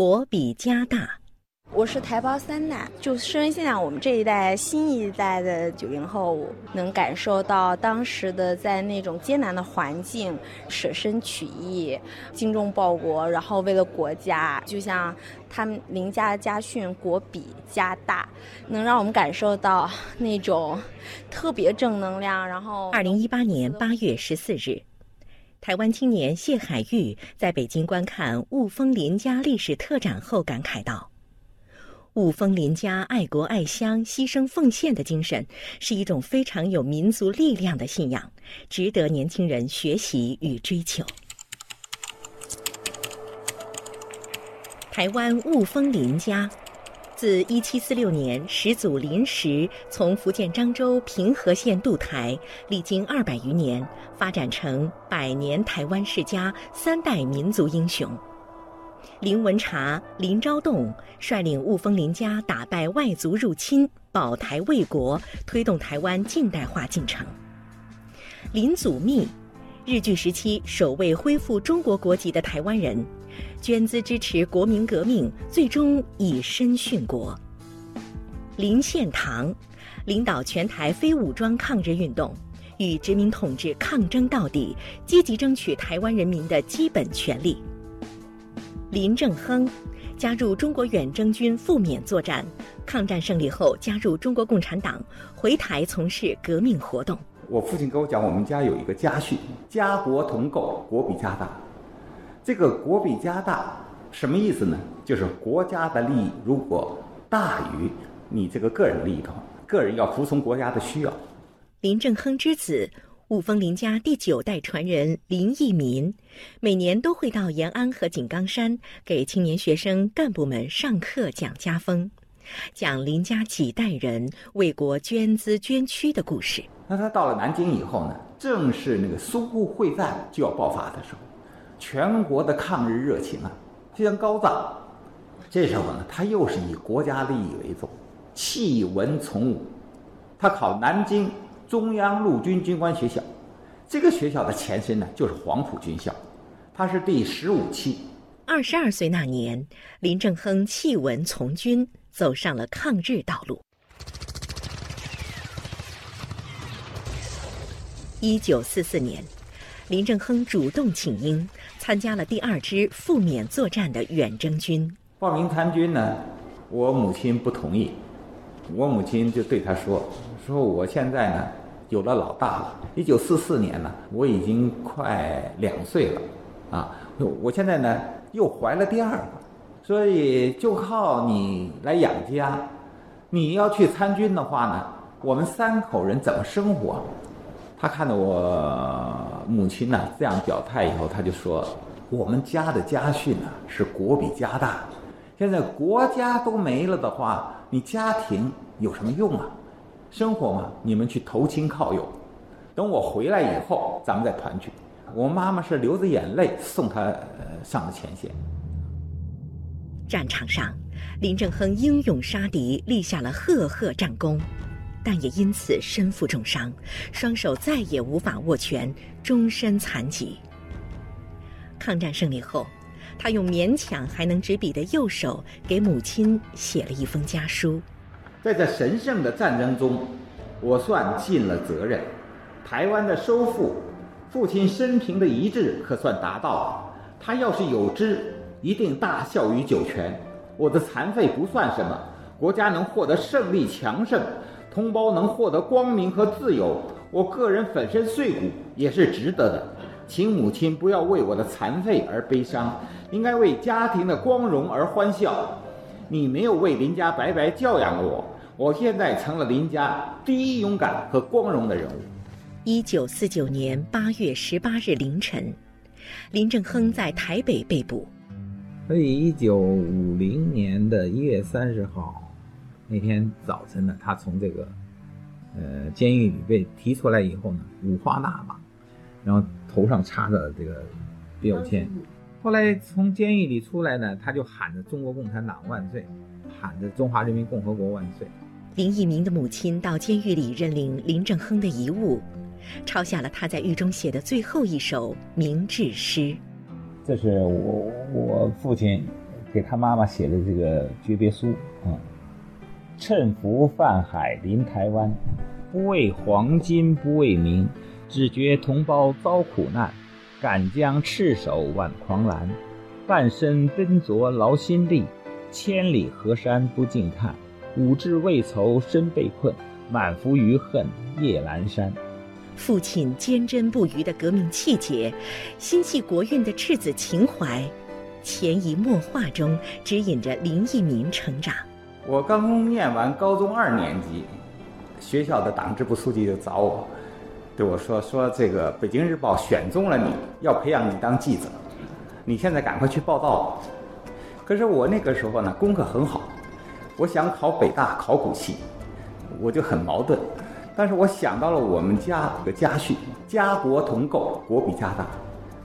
国比家大。我是台胞三代，就身为现在我们这一代新一代的九零后，能感受到当时的在那种艰难的环境，舍身取义、精忠报国，然后为了国家，就像他们林家的家训“国比家大”，能让我们感受到那种特别正能量。然后，二零一八年八月十四日，台湾青年谢海玉在北京观看雾峰林家历史特展后感慨道。雾峰林家爱国爱乡、牺牲奉献的精神，是一种非常有民族力量的信仰，值得年轻人学习与追求。台湾雾峰林家，自1746年始祖林时从福建漳州平和县渡台，历经二百余年，发展成百年台湾世家三代民族英雄。林文茶、林昭栋率领雾峰林家打败外族入侵，保台卫国，推动台湾近代化进程。林祖密，日据时期首位恢复中国国籍的台湾人，捐资支持国民革命，最终以身殉国。林献堂，领导全台非武装抗日运动，与殖民统治抗争到底，积极争取台湾人民的基本权利。林正亨加入中国远征军赴缅作战，抗战胜利后加入中国共产党，回台从事革命活动。我父亲跟我讲，我们家有一个家训：家国同构，国比家大。这个国比家大什么意思呢？就是国家的利益如果大于你这个个人利益的话，个人要服从国家的需要。林正亨之子。雾峰林家第九代传人林义民，每年都会到延安和井冈山给青年学生干部们上课讲家风，讲林家几代人为国捐资捐躯的故事。那他到了南京以后呢，正是那个淞沪会战就要爆发的时候，全国的抗日热情啊非常高涨。这时候呢，他又是以国家利益为重，弃文从武，他考南京。中央陆军军官学校，这个学校的前身呢，就是黄埔军校，它是第十五期。二十二岁那年，林正亨弃文从军，走上了抗日道路。一九四四年，林正亨主动请缨，参加了第二支赴缅作战的远征军。报名参军呢，我母亲不同意，我母亲就对他说：“说我现在呢。”有了老大了。一九四四年呢，我已经快两岁了，啊，我现在呢又怀了第二个，所以就靠你来养家。你要去参军的话呢，我们三口人怎么生活？他看到我母亲呢这样表态以后，他就说：“我们家的家训呢是国比家大，现在国家都没了的话，你家庭有什么用啊？”生活嘛，你们去投亲靠友，等我回来以后，咱们再团聚。我妈妈是流着眼泪送他上了前线。战场上，林正亨英勇杀敌，立下了赫赫战功，但也因此身负重伤，双手再也无法握拳，终身残疾。抗战胜利后，他用勉强还能执笔的右手给母亲写了一封家书。在这神圣的战争中，我算尽了责任。台湾的收复，父亲生平的遗志可算达到了。他要是有知，一定大孝于九泉。我的残废不算什么，国家能获得胜利强盛，同胞能获得光明和自由，我个人粉身碎骨也是值得的。请母亲不要为我的残废而悲伤，应该为家庭的光荣而欢笑。你没有为林家白白教养了我，我现在成了林家第一勇敢和光荣的人物。一九四九年八月十八日凌晨，林正亨在台北被捕。所以一九五零年的一月三十号那天早晨呢，他从这个呃监狱里被提出来以后呢，五花大绑，然后头上插着这个标签。后来从监狱里出来呢，他就喊着“中国共产党万岁”，喊着“中华人民共和国万岁”。林义民的母亲到监狱里认领林正亨的遗物，抄下了他在狱中写的最后一首明志诗。这是我我父亲给他妈妈写的这个诀别书啊。趁浮泛海临台湾，不为黄金不为名，只觉同胞遭苦难，敢将赤手挽狂澜，半生奔着劳心力，千里河山不尽看，五志未酬身被困，满腹余恨夜阑珊。父亲坚贞不渝的革命气节，心系国运的赤子情怀，潜移默化中指引着林毅民成长。我刚念完高中二年级，学校的党支部书记就找我，对我说：“说这个《北京日报》选中了你，要培养你当记者，你现在赶快去报道。”可是我那个时候呢，功课很好，我想考北大考古系，我就很矛盾。但是我想到了我们家的家训：家国同构，国比家大。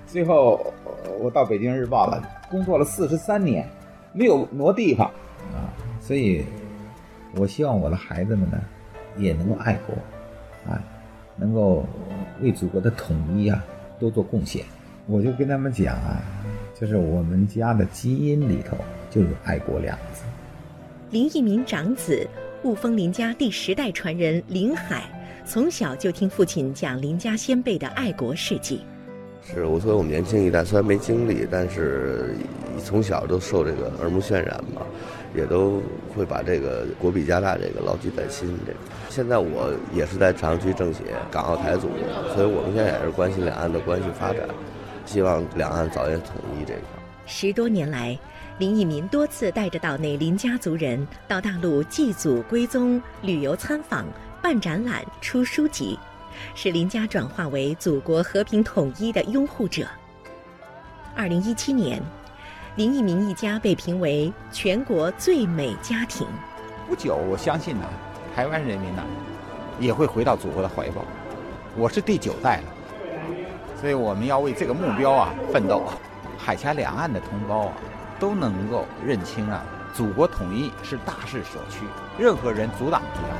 最后我到北京日报了，工作了四十三年，没有挪地方啊，所以我希望我的孩子们呢，也能够爱国，啊，能够为祖国的统一啊多做贡献。我就跟他们讲啊，就是我们家的基因里头就有爱国两个字。林一民长子。雾峰林家第十代传人林海，从小就听父亲讲林家先辈的爱国事迹。是，我作为我们年轻一代，虽然没经历，但是从小都受这个耳目渲染嘛，也都会把这个“国比家大”这个牢记在心。这个，现在我也是在长区政协港澳台组，所以我们现在也是关心两岸的关系发展，希望两岸早日统一。这块十多年来。林毅民多次带着岛内林家族人到大陆祭祖归宗、旅游参访、办展览、出书籍，使林家转化为祖国和平统一的拥护者。二零一七年，林毅民一家被评为全国最美家庭。不久，我相信呢，台湾人民呢，也会回到祖国的怀抱。我是第九代了，所以我们要为这个目标啊奋斗。海峡两岸的同胞啊。都能够认清啊，祖国统一是大势所趋，任何人阻挡不了。